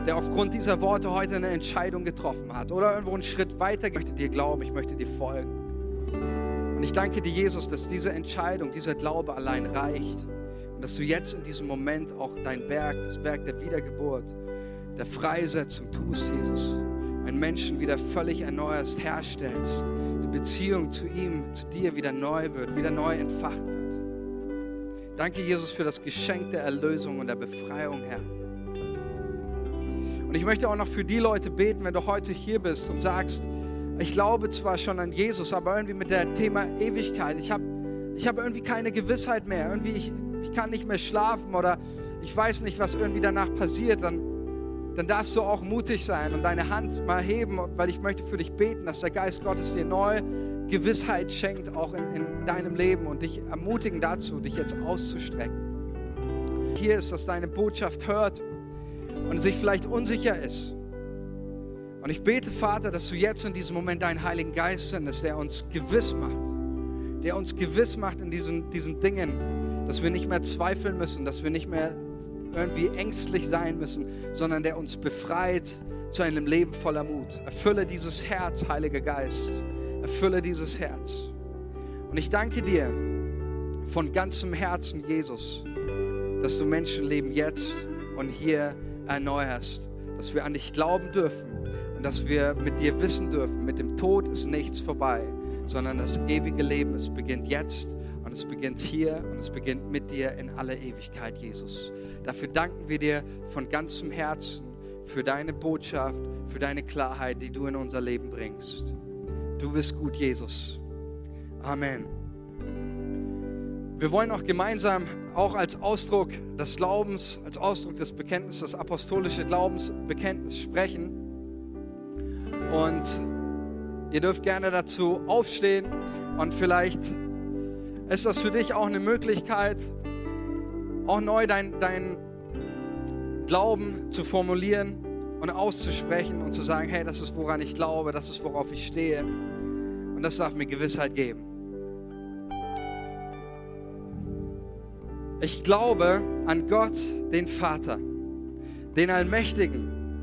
der aufgrund dieser Worte heute eine Entscheidung getroffen hat oder irgendwo einen Schritt weiter. Ich möchte dir glauben, ich möchte dir folgen. Und ich danke dir, Jesus, dass diese Entscheidung, dieser Glaube allein reicht. Und dass du jetzt in diesem Moment auch dein Werk, das Werk der Wiedergeburt, der Freisetzung tust, Jesus. Einen Menschen wieder völlig erneuerst, herstellst. Die Beziehung zu ihm, zu dir wieder neu wird, wieder neu entfacht wird. Danke, Jesus, für das Geschenk der Erlösung und der Befreiung, Herr. Und ich möchte auch noch für die Leute beten, wenn du heute hier bist und sagst, ich glaube zwar schon an Jesus, aber irgendwie mit dem Thema Ewigkeit, ich habe ich hab irgendwie keine Gewissheit mehr, irgendwie ich, ich kann nicht mehr schlafen oder ich weiß nicht, was irgendwie danach passiert, dann, dann darfst du auch mutig sein und deine Hand mal heben, weil ich möchte für dich beten, dass der Geist Gottes dir neu Gewissheit schenkt, auch in, in deinem Leben und dich ermutigen dazu, dich jetzt auszustrecken. Hier ist, dass deine Botschaft hört und sich vielleicht unsicher ist. Und ich bete, Vater, dass du jetzt in diesem Moment deinen Heiligen Geist sendest, der uns gewiss macht, der uns gewiss macht in diesen, diesen Dingen, dass wir nicht mehr zweifeln müssen, dass wir nicht mehr irgendwie ängstlich sein müssen, sondern der uns befreit zu einem Leben voller Mut. Erfülle dieses Herz, Heiliger Geist. Erfülle dieses Herz. Und ich danke dir von ganzem Herzen, Jesus, dass du Menschenleben jetzt und hier erneuerst, dass wir an dich glauben dürfen dass wir mit dir wissen dürfen, mit dem Tod ist nichts vorbei, sondern das ewige Leben, es beginnt jetzt und es beginnt hier und es beginnt mit dir in aller Ewigkeit, Jesus. Dafür danken wir dir von ganzem Herzen für deine Botschaft, für deine Klarheit, die du in unser Leben bringst. Du bist gut, Jesus. Amen. Wir wollen auch gemeinsam, auch als Ausdruck des Glaubens, als Ausdruck des Bekenntnisses, das apostolische Glaubensbekenntnis sprechen. Und ihr dürft gerne dazu aufstehen und vielleicht ist das für dich auch eine Möglichkeit, auch neu dein, dein Glauben zu formulieren und auszusprechen und zu sagen, hey, das ist woran ich glaube, das ist worauf ich stehe. Und das darf mir Gewissheit geben. Ich glaube an Gott, den Vater, den Allmächtigen,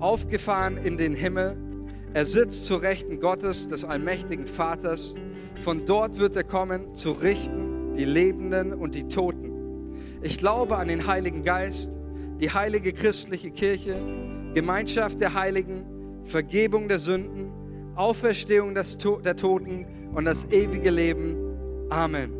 aufgefahren in den Himmel. Er sitzt zur Rechten Gottes, des allmächtigen Vaters. Von dort wird er kommen, zu richten die Lebenden und die Toten. Ich glaube an den Heiligen Geist, die heilige christliche Kirche, Gemeinschaft der Heiligen, Vergebung der Sünden, Auferstehung der Toten und das ewige Leben. Amen.